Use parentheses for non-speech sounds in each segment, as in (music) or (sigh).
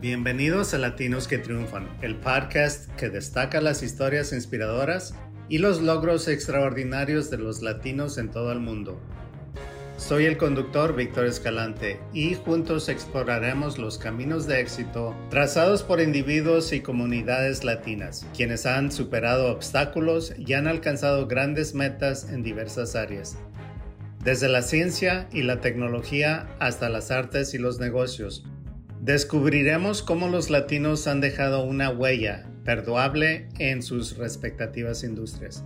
Bienvenidos a Latinos que Triunfan, el podcast que destaca las historias inspiradoras y los logros extraordinarios de los latinos en todo el mundo. Soy el conductor Víctor Escalante y juntos exploraremos los caminos de éxito trazados por individuos y comunidades latinas, quienes han superado obstáculos y han alcanzado grandes metas en diversas áreas. Desde la ciencia y la tecnología hasta las artes y los negocios, descubriremos cómo los latinos han dejado una huella perdurable en sus respectivas industrias.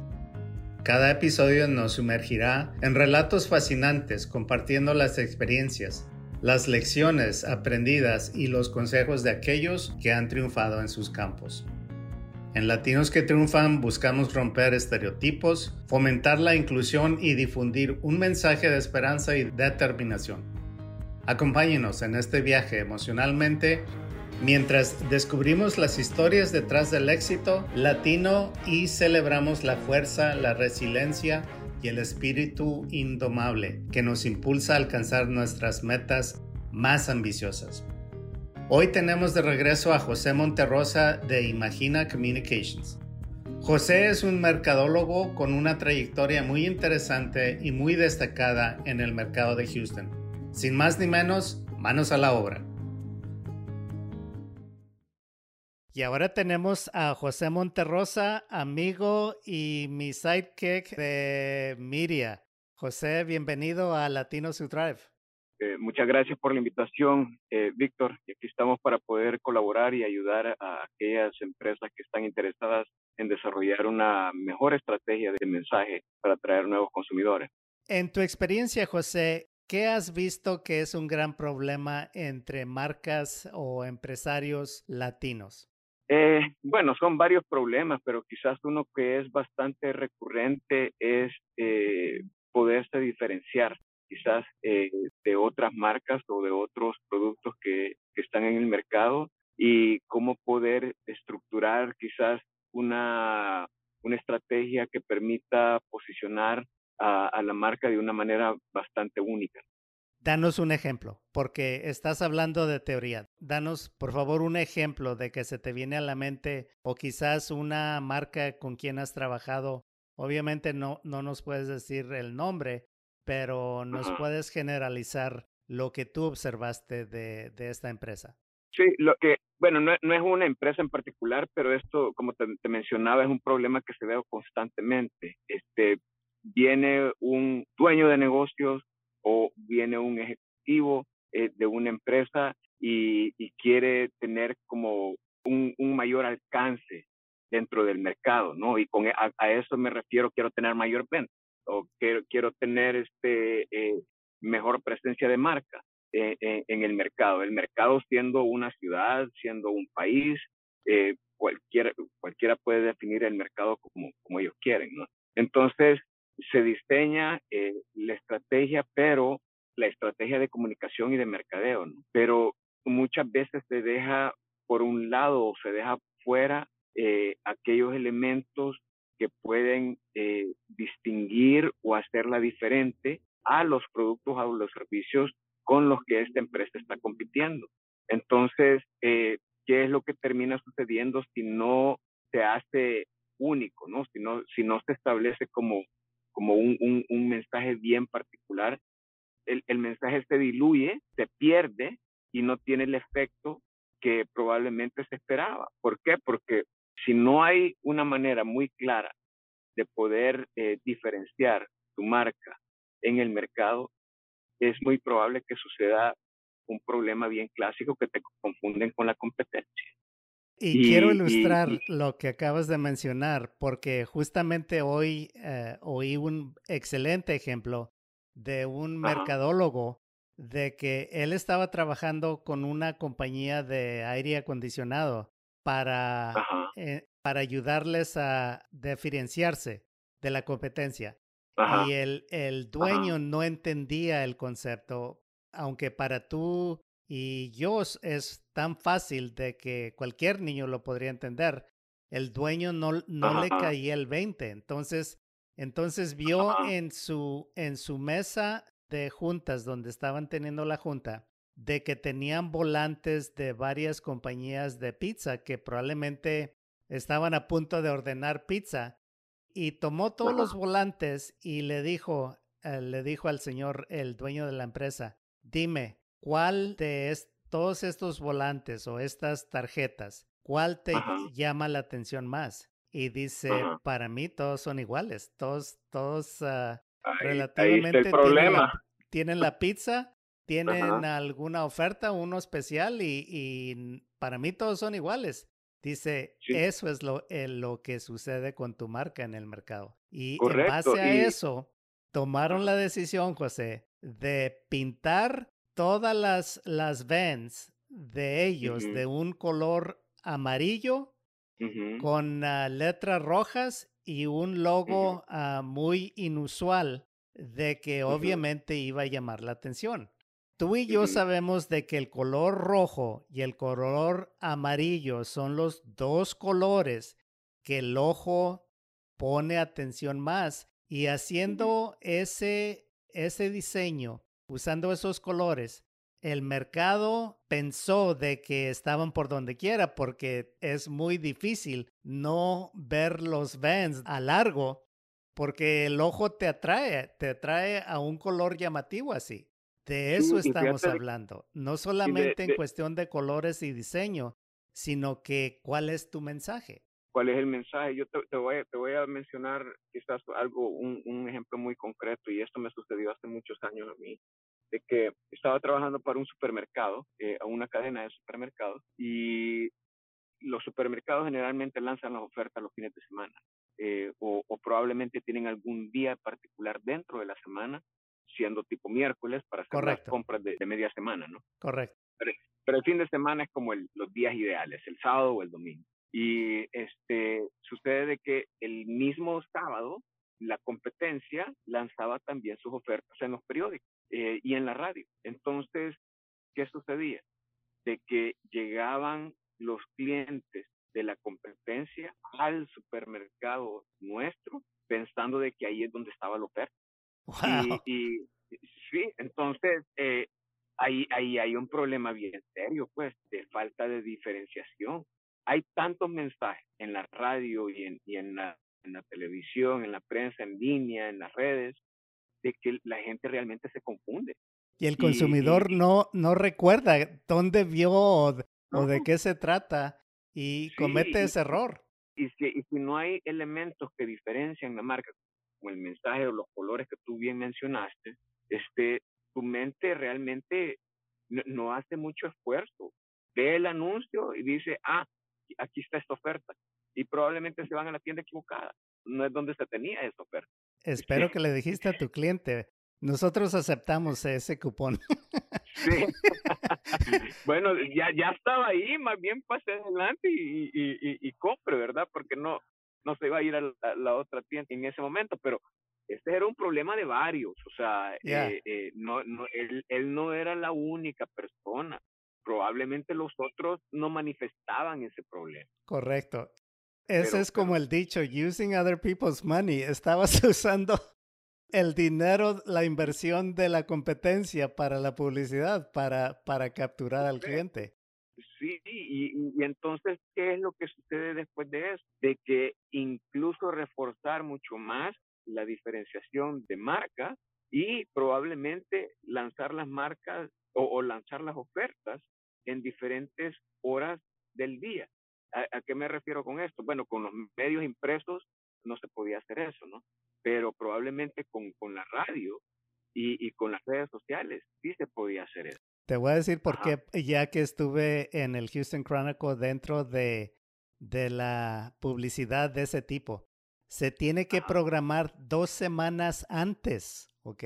Cada episodio nos sumergirá en relatos fascinantes compartiendo las experiencias, las lecciones aprendidas y los consejos de aquellos que han triunfado en sus campos. En Latinos que Triunfan buscamos romper estereotipos, fomentar la inclusión y difundir un mensaje de esperanza y determinación. Acompáñenos en este viaje emocionalmente mientras descubrimos las historias detrás del éxito latino y celebramos la fuerza, la resiliencia y el espíritu indomable que nos impulsa a alcanzar nuestras metas más ambiciosas. Hoy tenemos de regreso a José Monterrosa de Imagina Communications. José es un mercadólogo con una trayectoria muy interesante y muy destacada en el mercado de Houston. Sin más ni menos, manos a la obra. Y ahora tenemos a José Monterrosa, amigo y mi sidekick de Miria. José, bienvenido a Latino Su Drive. Eh, muchas gracias por la invitación, eh, Víctor. Aquí estamos para poder colaborar y ayudar a aquellas empresas que están interesadas en desarrollar una mejor estrategia de mensaje para atraer nuevos consumidores. En tu experiencia, José, ¿qué has visto que es un gran problema entre marcas o empresarios latinos? Eh, bueno, son varios problemas, pero quizás uno que es bastante recurrente es eh, poderse diferenciar quizás eh, de otras marcas o de otros productos que, que, están en el mercado y cómo poder estructurar quizás una, una estrategia que permita posicionar a, a la marca de una manera bastante única. Danos un ejemplo, porque estás hablando de teoría. Danos, por favor, un ejemplo de que se te viene a la mente o quizás una marca con quien has trabajado. Obviamente no, no nos puedes decir el nombre, pero nos puedes generalizar lo que tú observaste de, de, esta empresa. Sí, lo que, bueno, no, no, es una empresa en particular, pero esto, como te, te mencionaba, es un problema que se ve constantemente. Este, viene un dueño de negocios o viene un ejecutivo eh, de una empresa y, quiere tener como un, mayor alcance dentro del mercado, ¿no? Y con a, eso me refiero, quiero tener mayor venta o quiero, quiero tener este eh, mejor presencia de marca eh, en el mercado. El mercado siendo una ciudad, siendo un país, cualquiera, cualquiera puede definir el mercado como, como ellos quieren, ¿no? Entonces, se diseña eh, la estrategia, pero la estrategia de comunicación y de mercadeo, ¿no? pero muchas veces se deja por un lado o se deja fuera eh, aquellos elementos que pueden eh, distinguir o hacerla diferente a los productos o los servicios con los que esta empresa está compitiendo. Entonces, ¿qué es lo que termina sucediendo si no se hace único, ¿no? Si, no, si no se establece como como un, un, mensaje bien particular, el, el, mensaje se diluye, se pierde y no tiene el efecto que probablemente se esperaba. ¿Por qué? Porque si no hay una manera muy clara de poder eh, diferenciar tu marca en el mercado, es muy probable que suceda un problema bien clásico que te confunden con la competencia. Y, quiero ilustrar lo que acabas de mencionar, porque justamente hoy eh, oí un excelente ejemplo de un mercadólogo de que él estaba trabajando con una compañía de aire acondicionado para, eh, para ayudarles a diferenciarse de la competencia. Y el, el dueño no entendía el concepto, aunque para tú y yo es tan fácil de que cualquier niño lo podría entender. El dueño no, no le caía el 20. Entonces, entonces vio en su, en su mesa de juntas donde estaban teniendo la junta, de que tenían volantes de varias compañías de pizza que probablemente estaban a punto de ordenar pizza y tomó todos los volantes y le dijo, eh, le dijo al señor, el dueño de la empresa, dime, ¿cuál de todos estos volantes o estas tarjetas, cuál te llama la atención más? Y dice, para mí todos son iguales, todos, todos uh, relativamente tienen, la, (laughs) pizza, tienen alguna oferta, uno especial y, para mí todos son iguales. Dice, eso es lo, eh, lo que sucede con tu marca en el mercado. Y en base a eso, tomaron la decisión, José, de pintar todas las, las vans de ellos de un color amarillo con ah, letras rojas y un logo ah, muy inusual de que obviamente iba a llamar la atención. Tú y yo sabemos de que el color rojo y el color amarillo son los dos colores que el ojo pone atención más y haciendo ese, ese diseño, usando esos colores, el mercado pensó de que estaban por donde quiera porque es muy difícil no ver los vans a largo porque el ojo te atrae, te atrae a un color llamativo así. De eso estamos hablando, no solamente en cuestión de colores y diseño, sino que cuál es tu mensaje. ¿Cuál es el mensaje? Yo te, voy, te voy, a mencionar quizás algo, un, un, ejemplo muy concreto y esto me sucedió hace muchos años a mí de que estaba trabajando para un supermercado, eh, a una cadena de supermercados, y los supermercados generalmente lanzan las ofertas los fines de semana, eh, o, probablemente tienen algún día particular dentro de la semana, siendo tipo miércoles, para hacer las compras de, media semana, ¿no? Correcto. Pero, el fin de semana es como los días ideales, el sábado o el domingo. Y este, sucede de que el mismo sábado la competencia lanzaba también sus ofertas en los periódicos. Eh, y en la radio. Entonces, ¿qué sucedía? De que llegaban los clientes de la competencia al supermercado nuestro pensando de que ahí es donde estaba la oferta. Y, sí, entonces eh, ahí, ahí hay un problema bien serio, pues, de falta de diferenciación. Hay tantos mensajes en la radio y en, y en, la, en la televisión, en la prensa, en línea, en las redes, de que la gente realmente se confunde. Y el consumidor no, no recuerda dónde vio o, de qué se trata y comete ese error. Y si, y si no hay elementos que diferencian la marca, como el mensaje o los colores que tú bien mencionaste, este, tu mente realmente no, no hace mucho esfuerzo. Ve el anuncio y dice, ah, aquí está esta oferta. Y probablemente se van a la tienda equivocada. No es donde se tenía esa oferta. Espero que le dijiste a tu cliente, nosotros aceptamos ese cupón. (laughs) Sí. (laughs) bueno, ya, ya estaba ahí, más bien pase adelante y, y, y, compre, ¿verdad? Porque no, no se iba a ir a la, otra tienda en ese momento, pero este era un problema de varios, o sea, eh, eh, no, no, él, él no era la única persona, probablemente los otros no manifestaban ese problema. Correcto. Ese es como el dicho, using other people's money. Estabas (laughs) usando el dinero, la inversión de la competencia para la publicidad, para, para capturar al cliente. Sí, y, entonces, ¿qué es lo que sucede después de eso? De que incluso reforzar mucho más la diferenciación de marca y probablemente lanzar las marcas o lanzar las ofertas en diferentes horas del día. ¿A, qué me refiero con esto? Bueno, con los medios impresos no se podía hacer eso, ¿no? Pero probablemente con, con la radio y, y, con las redes sociales sí se podía hacer eso. Te voy a decir por qué, ya que estuve en el Houston Chronicle dentro de, de la publicidad de ese tipo. Se tiene que programar dos semanas antes, ¿ok?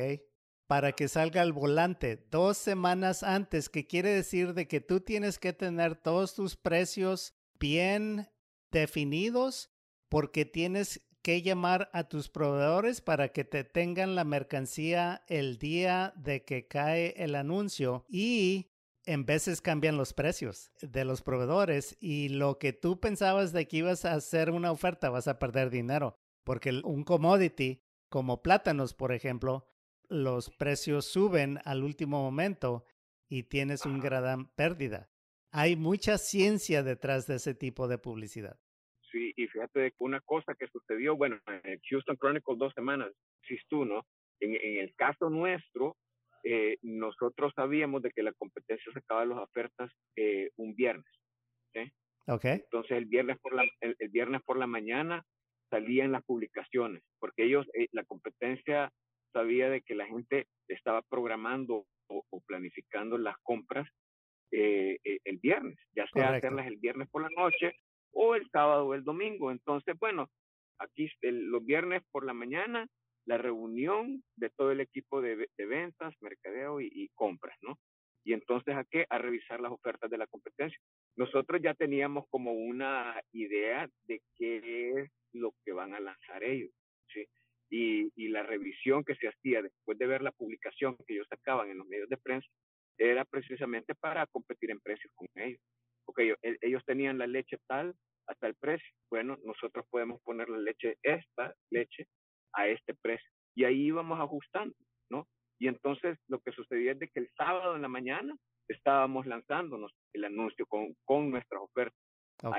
Para que salga el volante, dos semanas antes, que quiere decir de que tú tienes que tener todos tus precios bien definidos porque tienes que llamar a tus proveedores para que te tengan la mercancía el día de que cae el anuncio y en veces cambian los precios de los proveedores y lo que tú pensabas de que ibas a hacer una oferta vas a perder dinero porque un commodity como plátanos por ejemplo los precios suben al último momento y tienes una gran pérdida. Hay mucha ciencia detrás de ese tipo de publicidad. Sí, y fíjate una cosa que sucedió, bueno, en Houston Chronicle dos semanas, si tú, ¿no? En, el caso nuestro, eh, nosotros sabíamos de que la competencia sacaba las ofertas eh, un viernes. ¿sí? Okay. Entonces el viernes por la el, viernes por la mañana salían las publicaciones, porque ellos eh, la competencia sabía de que la gente estaba programando o, planificando las compras el viernes, ya sea hacerlas el viernes por la noche o el sábado o el domingo. Entonces, bueno, aquí los viernes por la mañana, la reunión de todo el equipo de, ventas, mercadeo y, compras, ¿no? Y entonces, ¿a qué? A revisar las ofertas de la competencia. Nosotros ya teníamos como una idea de qué es lo que van a lanzar ellos, ¿sí? Y, y la revisión que se hacía después de ver la publicación que ellos sacaban en los medios de prensa era precisamente para competir en precios con ellos porque ellos, tenían la leche tal hasta el precio. Bueno, nosotros podemos poner la leche, esta leche, a este precio. Y ahí íbamos ajustando, ¿no? Y entonces lo que sucedía es de que el sábado en la mañana estábamos lanzándonos el anuncio con, con nuestras ofertas.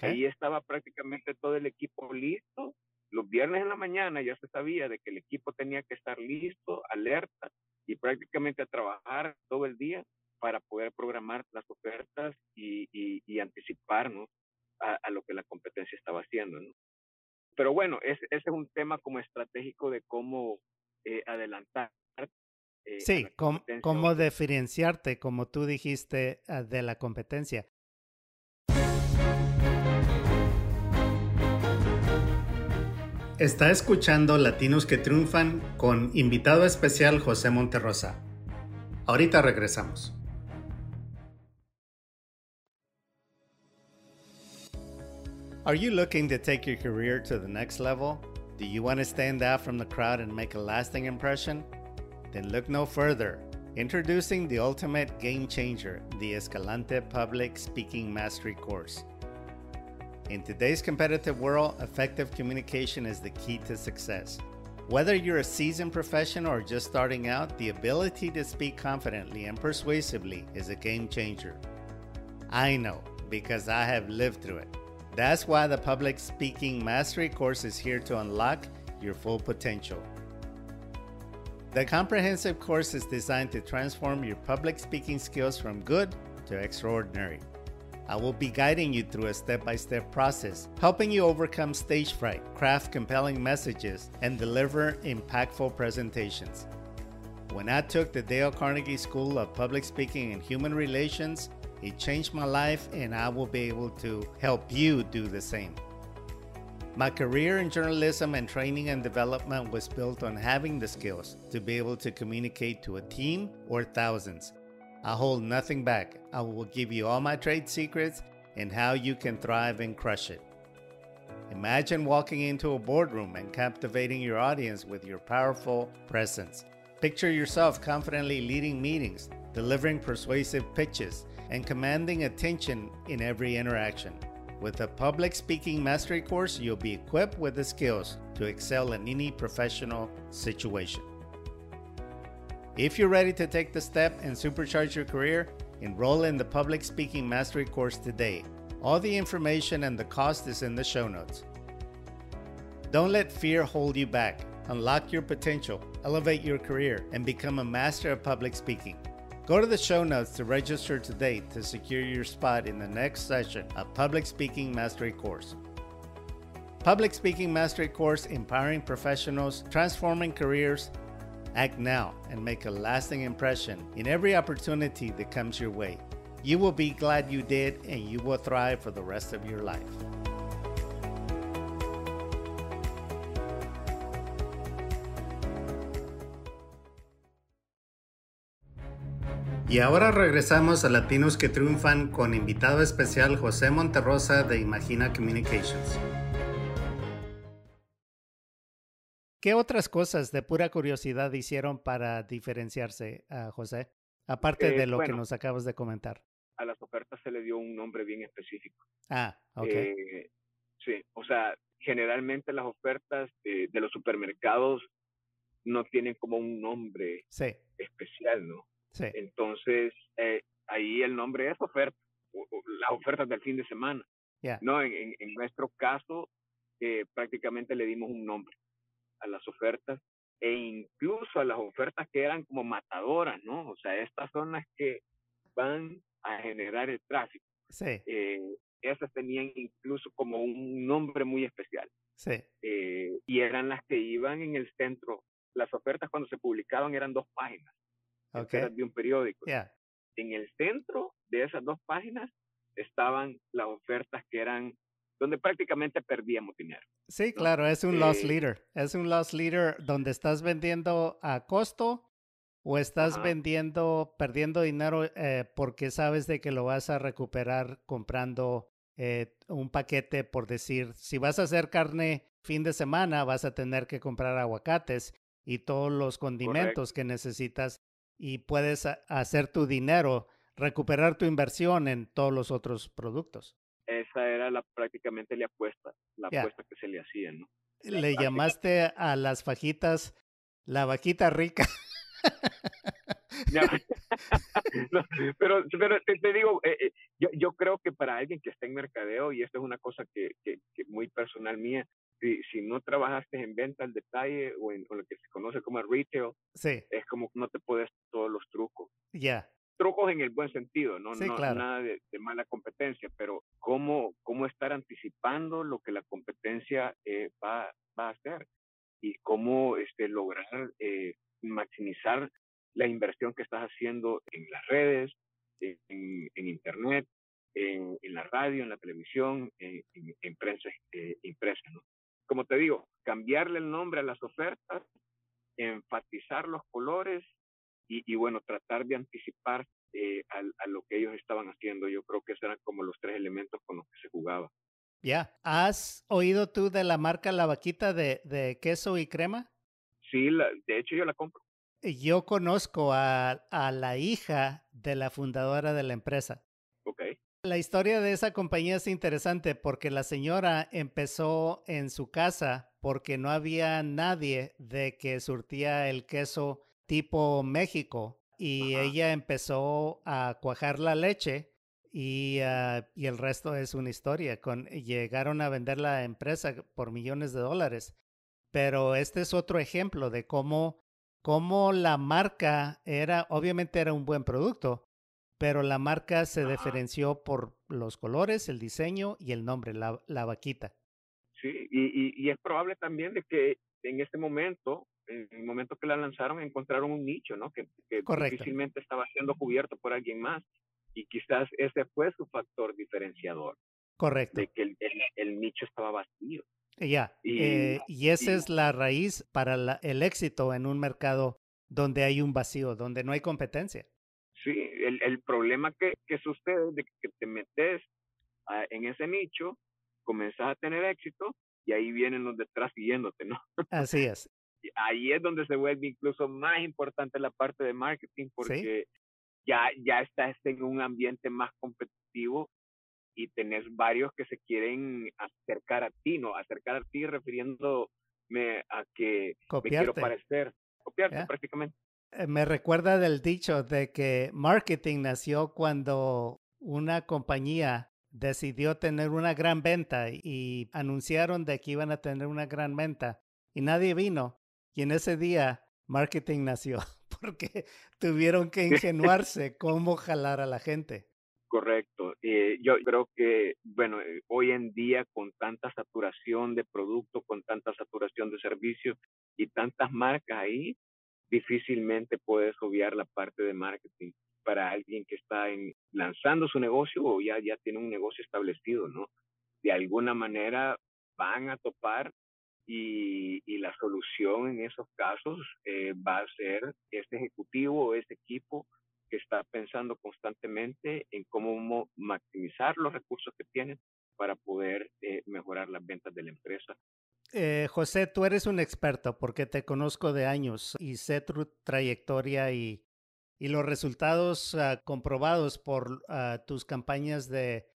Ahí estaba prácticamente todo el equipo listo. Los viernes en la mañana ya se sabía de que el equipo tenía que estar listo, alerta y prácticamente a trabajar todo el día para poder programar las ofertas y, y, anticiparnos a, lo que la competencia estaba haciendo. ¿no? Pero bueno, ese es un tema como estratégico de cómo eh, adelantar. Eh, sí, cómo, cómo diferenciarte, como tú dijiste, ah, de la competencia. Está escuchando Latinos que Triunfan con invitado especial José Monterrosa. Ahorita regresamos. Are you looking to take your career to the next level? Do you want to stand out from the crowd and make a lasting impression? Then look no further. Introducing the ultimate game changer, the Escalante Public Speaking Mastery course. In today's competitive world, effective communication is the key to success. Whether you're a seasoned professional or just starting out, the ability to speak confidently and persuasively is a game changer. I know because I have lived through it. That's why the Public Speaking Mastery course is here to unlock your full potential. The comprehensive course is designed to transform your public speaking skills from good to extraordinary. I will be guiding you through a step by step process, helping you overcome stage fright, craft compelling messages, and deliver impactful presentations. When I took the Dale Carnegie School of Public Speaking and Human Relations, it changed my life, and I will be able to help you do the same. My career in journalism and training and development was built on having the skills to be able to communicate to a team or thousands. I hold nothing back. I will give you all my trade secrets and how you can thrive and crush it. Imagine walking into a boardroom and captivating your audience with your powerful presence. Picture yourself confidently leading meetings, delivering persuasive pitches, and commanding attention in every interaction. With a public speaking mastery course, you'll be equipped with the skills to excel in any professional situation. If you're ready to take the step and supercharge your career, enroll in the public speaking mastery course today. All the information and the cost is in the show notes. Don't let fear hold you back. Unlock your potential, elevate your career, and become a master of public speaking. Go to the show notes to register today to secure your spot in the next session of Public Speaking Mastery course. Public Speaking Mastery course empowering professionals, transforming careers. Act now and make a lasting impression in every opportunity that comes your way. You will be glad you did and you will thrive for the rest of your life. Y ahora regresamos a Latinos que Triunfan con invitado especial José Monterrosa de Imagina Communications. ¿Qué otras cosas de pura curiosidad hicieron para diferenciarse, a José? Aparte de eh, lo que nos acabas de comentar. A las ofertas se le dio un nombre bien específico. Ah, ok. Eh, sí, o sea, generalmente las ofertas de, los supermercados no tienen como un nombre especial, ¿no? Sí. Entonces, eh, ahí el nombre es oferta, las ofertas del fin de semana. No, en, en, nuestro caso, eh, prácticamente le dimos un nombre a las ofertas e incluso a las ofertas que eran como matadoras, ¿no? O sea, estas son las que van a generar el tráfico. Sí. Eh, esas tenían incluso como un nombre muy especial. Sí. Eh, y eran las que iban en el centro. Las ofertas cuando se publicaban eran dos páginas okay. de un periódico. Yeah. En el centro de esas dos páginas estaban las ofertas que eran donde prácticamente perdíamos dinero. Sí, claro, es un loss eh, leader. Es un loss leader donde estás vendiendo a costo o estás vendiendo, perdiendo dinero eh, porque sabes de que lo vas a recuperar comprando eh, un paquete, por decir, si vas a hacer carne fin de semana, vas a tener que comprar aguacates y todos los condimentos que necesitas y puedes hacer tu dinero, recuperar tu inversión en todos los otros productos esa era la, prácticamente la apuesta, la apuesta que se le hacía, ¿no? Le llamaste a las fajitas la vaquita rica. (laughs) (laughs) pero, pero te, digo, eh, eh, yo, yo creo que para alguien que está en mercadeo, y esto es una cosa que, que, muy personal mía, si, si, no trabajaste en venta al detalle o en lo que se conoce como retail, sí. es como no te puedes todos los trucos. Ya trucos en el buen sentido, no, no nada de, mala competencia, pero cómo, cómo estar anticipando lo que la competencia eh, va, va, a hacer y cómo este, lograr eh, maximizar la inversión que estás haciendo en las redes, en, en Internet, en, en, la radio, en la televisión, en, en prensa eh, impresa. ¿no? Como te digo, cambiarle el nombre a las ofertas, enfatizar los colores y, bueno, tratar de anticipar eh, a, lo que ellos estaban haciendo. Yo creo que esos eran como los tres elementos con los que se jugaba. Ya, ¿has oído tú de la marca La Vaquita de, de queso y crema? Sí, la, de hecho yo la compro. Yo conozco a, a la hija de la fundadora de la empresa. Ok. La historia de esa compañía es interesante porque la señora empezó en su casa porque no había nadie de que surtía el queso tipo México y ella empezó a cuajar la leche y, ah, y, el resto es una historia. Con, llegaron a vender la empresa por millones de dólares. Pero este es otro ejemplo de cómo, cómo la marca era, obviamente era un buen producto, pero la marca se diferenció por los colores, el diseño y el nombre, la, la vaquita. Sí, y, y, es probable también de que en este momento en el momento que la lanzaron encontraron un nicho, ¿no? Que, que difícilmente estaba siendo cubierto por alguien más y quizás ese fue su factor diferenciador. Correcto. De que el, el, nicho estaba vacío. Ya, y, eh, y esa es la raíz para el éxito en un mercado donde hay un vacío, donde no hay competencia. Sí, el, el problema que, que sucede de que te metes en ese nicho, comenzas a tener éxito y ahí vienen los detrás siguiéndote, ¿no? Así es (laughs) ahí es donde se vuelve incluso más importante la parte de marketing porque ya, ya estás en un ambiente más competitivo y tenés varios que se quieren acercar a ti, ¿no? Acercar a ti refiriéndome a que me quiero parecer, copiarte prácticamente. Eh, me recuerda del dicho de que marketing nació cuando una compañía decidió tener una gran venta y anunciaron de que iban a tener una gran venta y nadie vino y en ese día, marketing nació (laughs) porque tuvieron que ingenuarse cómo jalar a la gente. Correcto. Eh, yo creo que, bueno, eh, hoy en día con tanta saturación de producto, con tanta saturación de servicios y tantas marcas ahí, difícilmente puedes obviar la parte de marketing para alguien que está lanzando su negocio o ya, ya tiene un negocio establecido, ¿no? De alguna manera van a topar y, la solución en esos casos eh, va a ser este ejecutivo o este equipo que está pensando constantemente en cómo maximizar los recursos que tienen para poder eh, mejorar las ventas de la empresa. Eh, José, tú eres un experto porque te conozco de años y sé tu trayectoria y, los resultados ah, comprobados por ah, tus campañas de,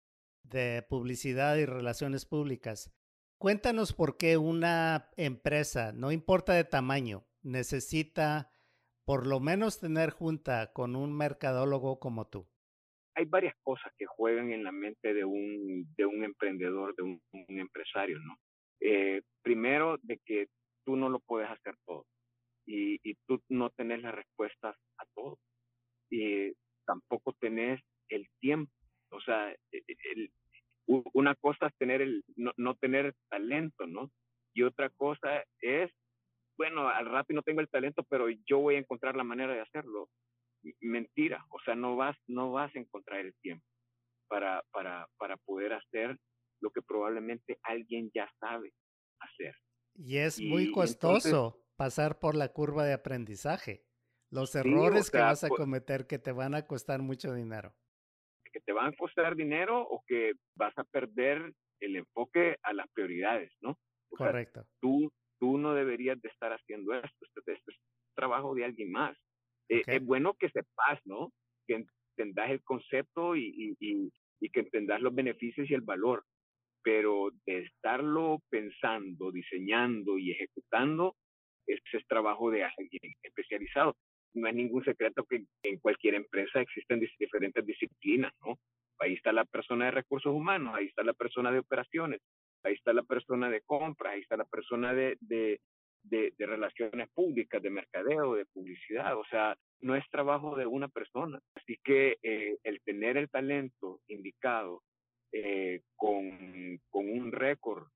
publicidad y relaciones públicas. Cuéntanos por qué una empresa, no importa de tamaño, necesita por lo menos tener junta con un mercadólogo como tú. hay varias cosas que juegan en la mente de un, de un emprendedor, de un, empresario, ¿no? Eh, primero, de que tú no lo puedes hacer todo y, tú no tenés las respuestas a todo. Y tampoco tenés el tiempo. O sea, e, e, el, una cosa es tener el, no, no, tener talento, ¿no? Y otra cosa es, bueno, al rato no tengo el talento, pero yo voy a encontrar la manera de hacerlo. Mentira, o sea, no vas, no vas a encontrar el tiempo para, para, para poder hacer lo que probablemente alguien ya sabe hacer. Y es muy costoso pasar por la curva de aprendizaje. Los errores que vas a cometer que te van a costar mucho dinero que te van a costar dinero o que vas a perder el enfoque a las prioridades, ¿no? Correcto. tú, tú no deberías de estar haciendo esto, esto, es trabajo de alguien más. Eh, es bueno que sepas, ¿no? Que entendas el concepto y, y, y, que entendas los beneficios y el valor, pero de estarlo pensando, diseñando y ejecutando, ese es trabajo de alguien especializado no hay ningún secreto que en cualquier empresa existen diferentes disciplinas, ¿no? Ahí está la persona de recursos humanos, ahí está la persona de operaciones, ahí está la persona de compras, ahí está la persona de, de, de, relaciones públicas, de mercadeo, de publicidad. O sea, no es trabajo de una persona. Así que eh, el tener el talento indicado eh, con, con, un récord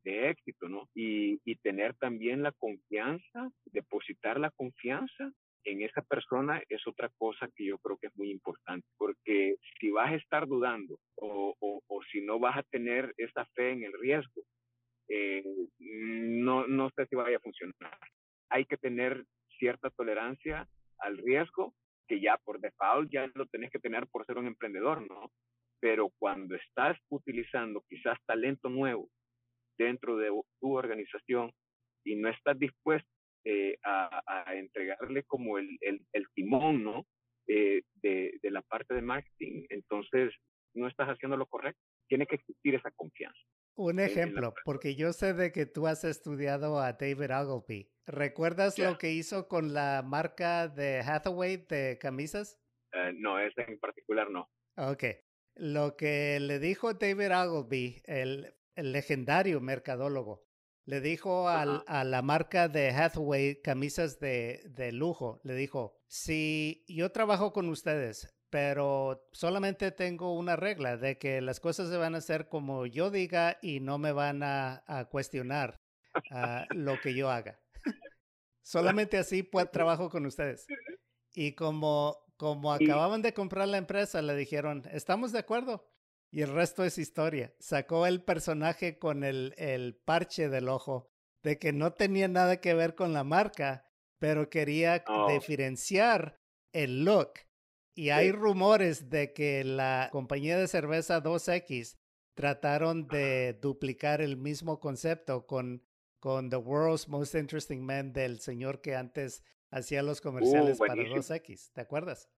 ¿no? Y, y tener también la confianza, depositar la confianza en esa persona es otra cosa que yo creo que es muy importante, porque si vas a estar dudando o, o, si no vas a tener esa fe en el riesgo, eh, no, no sé si vaya a funcionar. Hay que tener cierta tolerancia al riesgo, que ya por default ya lo tenés que tener por ser un emprendedor, ¿no? Pero cuando estás utilizando quizás talento nuevo dentro de tu organización y no estás dispuesto eh, a, entregarle como el, el, timón, ¿no? Eh, de, de, la parte de marketing, entonces no estás haciendo lo correcto. Tiene que existir esa confianza. Un ejemplo, porque yo sé de que tú has estudiado a David Ogilvy. ¿Recuerdas lo que hizo con la marca de Hathaway de camisas? Uh, no, ese en particular no. Ok. Lo que le dijo David Ogilvy, el, el legendario mercadólogo, le dijo a la marca de Hathaway camisas de, de, lujo, le dijo, si yo trabajo con ustedes, pero solamente tengo una regla de que las cosas se van a hacer como yo diga y no me van a, cuestionar ah, lo que yo haga. (laughs) solamente así pues, trabajo con ustedes. Y como, como acababan de comprar la empresa, le dijeron, estamos de acuerdo. Y el resto es historia. Sacó el personaje con el, el parche del ojo, de que no tenía nada que ver con la marca, pero quería oh. diferenciar el look. Y hay rumores de que la compañía de cerveza 2X trataron de duplicar el mismo concepto con, con The World's Most Interesting Man del señor que antes hacía los uh, comerciales para 2X. ¿Te acuerdas?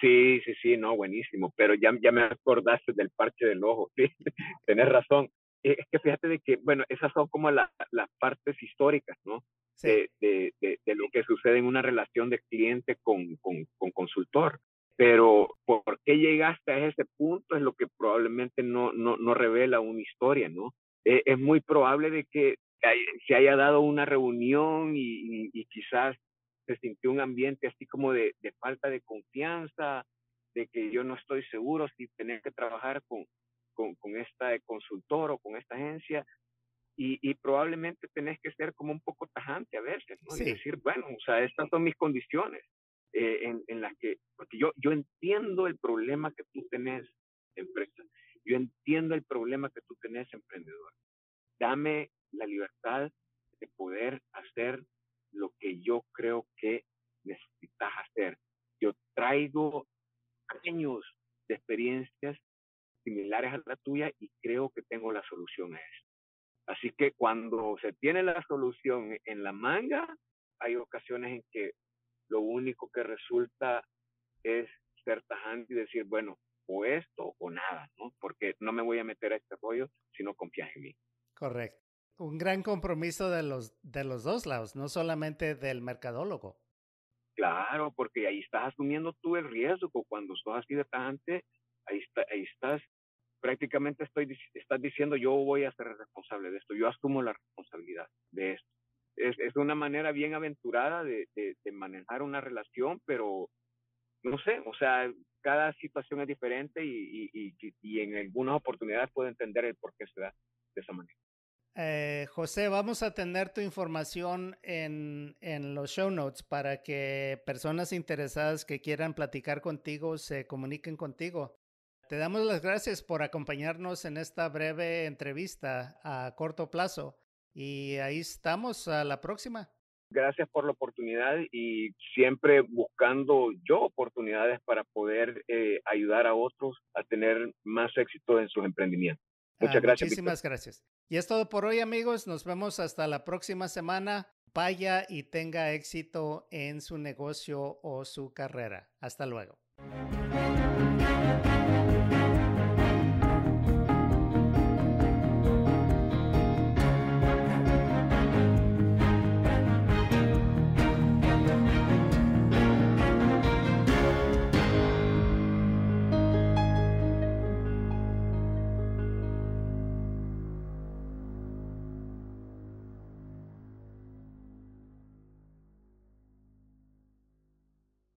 Sí, sí, sí, no, buenísimo, pero ya, ya me acordaste del parche del ojo, sí, (laughs) tenés razón. Eh, es que fíjate de que, bueno, esas son como las partes históricas, ¿no? De, de, de, lo que sucede en una relación de cliente con, con, con, consultor. Pero por qué llegaste a ese punto es lo que probablemente no, no, no revela una historia, ¿no? Eh, es muy probable de que se haya dado una reunión y, y quizás se sintió un ambiente así como de, de, falta de confianza, de que yo no estoy seguro si tener que trabajar con, con, con esta consultor o con esta agencia. Y, y, probablemente tenés que ser como un poco tajante a veces, ¿no? Y decir, bueno, o sea, estas son mis condiciones eh, en, en las que, porque yo, yo entiendo el problema que tú tenés, empresa, yo entiendo el problema que tú tenés, emprendedor. Dame la libertad de poder hacer lo que yo creo que necesitas hacer. Yo traigo años de experiencias similares a la tuya y creo que tengo la solución a eso. Así que cuando se tiene la solución en la manga, hay ocasiones en que lo único que resulta es ser tajante y decir, bueno, o esto o nada, ¿no? Porque no me voy a meter a este rollo si no confías en mí. Correcto un gran compromiso de los, de los dos lados, no solamente del mercadólogo. Claro, porque ahí estás asumiendo tú el riesgo. Cuando sos así de ahí, está, ahí estás. Prácticamente estoy, estás diciendo yo voy a ser responsable de esto, yo asumo la responsabilidad de esto. Es, es una manera bien aventurada de, de, de manejar una relación, pero no sé, o sea, cada situación es diferente y, y, y, y, en algunas oportunidades puedo entender el por qué se da de esa manera. Eh, José, vamos a tener tu información en, los show notes para que personas interesadas que quieran platicar contigo se comuniquen contigo. Te damos las gracias por acompañarnos en esta breve entrevista a corto plazo y ahí estamos a la próxima. Gracias por la oportunidad y siempre buscando yo oportunidades para poder eh, ayudar a otros a tener más éxito en sus emprendimientos. Muchas ah, gracias. Muchísimas Victor. gracias. Y es todo por hoy, amigos. Nos vemos hasta la próxima semana. Vaya y tenga éxito en su negocio o su carrera. Hasta luego.